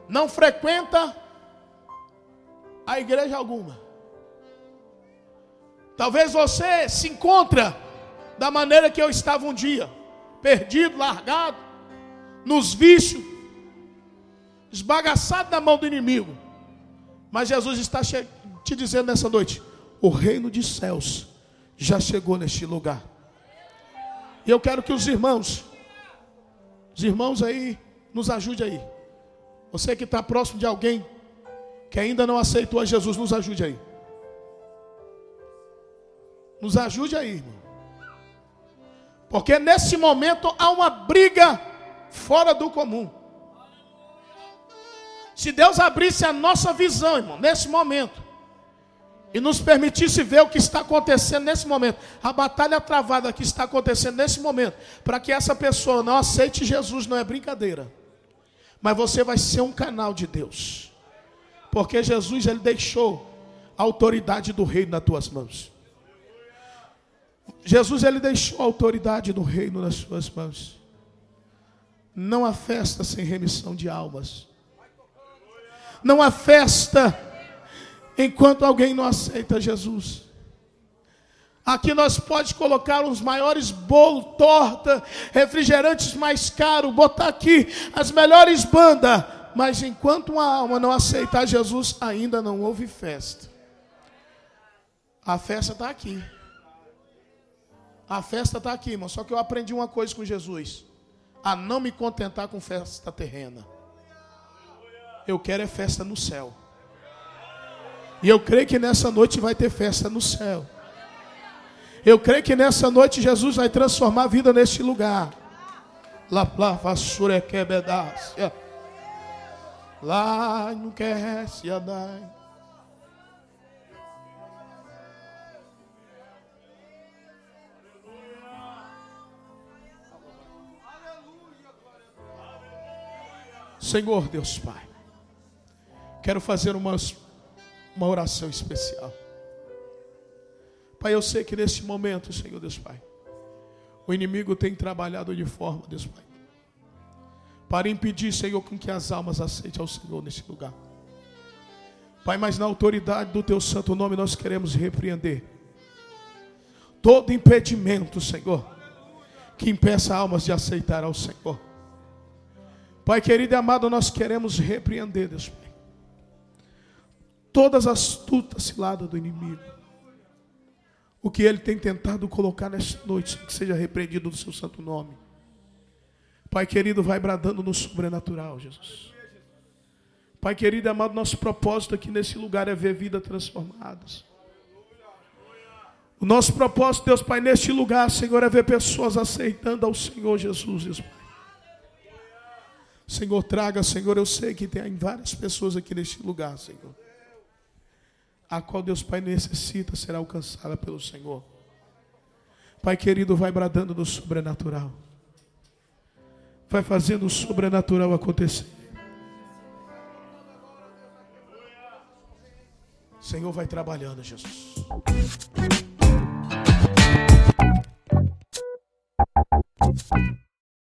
não frequenta a igreja alguma. Talvez você se encontra da maneira que eu estava um dia, perdido, largado, nos vícios, esbagaçado na mão do inimigo. Mas Jesus está chegando te dizendo nessa noite: o reino de céus já chegou neste lugar. E eu quero que os irmãos, os irmãos aí, nos ajude aí. Você que está próximo de alguém que ainda não aceitou a Jesus, nos ajude aí. Nos ajude aí, irmão. Porque nesse momento há uma briga fora do comum. Se Deus abrisse a nossa visão, irmão, nesse momento, e nos permitisse ver o que está acontecendo nesse momento, a batalha travada que está acontecendo nesse momento, para que essa pessoa não aceite Jesus, não é brincadeira, mas você vai ser um canal de Deus, porque Jesus ele deixou a autoridade do reino nas tuas mãos. Jesus ele deixou a autoridade do reino nas suas mãos. Não há festa sem remissão de almas. Não há festa enquanto alguém não aceita Jesus. Aqui nós pode colocar os maiores bolos, torta, refrigerantes mais caros, botar aqui as melhores bandas, mas enquanto uma alma não aceitar Jesus, ainda não houve festa. A festa está aqui. A festa está aqui, irmão. Só que eu aprendi uma coisa com Jesus: a não me contentar com festa terrena. Eu quero é festa no céu. E eu creio que nessa noite vai ter festa no céu. Eu creio que nessa noite Jesus vai transformar a vida neste lugar. Lá, lá, vassoura que bedácia. Lá não quer se andar. Senhor Deus Pai, quero fazer umas uma oração especial. Pai, eu sei que nesse momento, Senhor Deus Pai, o inimigo tem trabalhado de forma, Deus Pai, para impedir, Senhor, com que as almas aceitem ao Senhor nesse lugar. Pai, mas na autoridade do teu santo nome nós queremos repreender todo impedimento, Senhor, que impeça almas de aceitar ao Senhor. Pai querido e amado, nós queremos repreender, Deus Pai, todas as astutas ciladas do inimigo. O que ele tem tentado colocar nesta noite, que seja repreendido no seu santo nome. Pai querido, vai bradando no sobrenatural, Jesus. Pai querido e amado, nosso propósito aqui nesse lugar é ver vidas transformadas. O nosso propósito, Deus Pai, neste lugar, Senhor, é ver pessoas aceitando ao Senhor Jesus, Deus Pai. Senhor, traga, Senhor, eu sei que tem várias pessoas aqui neste lugar, Senhor a qual Deus Pai necessita, será alcançada pelo Senhor. Pai querido, vai bradando no sobrenatural. Vai fazendo o sobrenatural acontecer. O Senhor vai trabalhando, Jesus.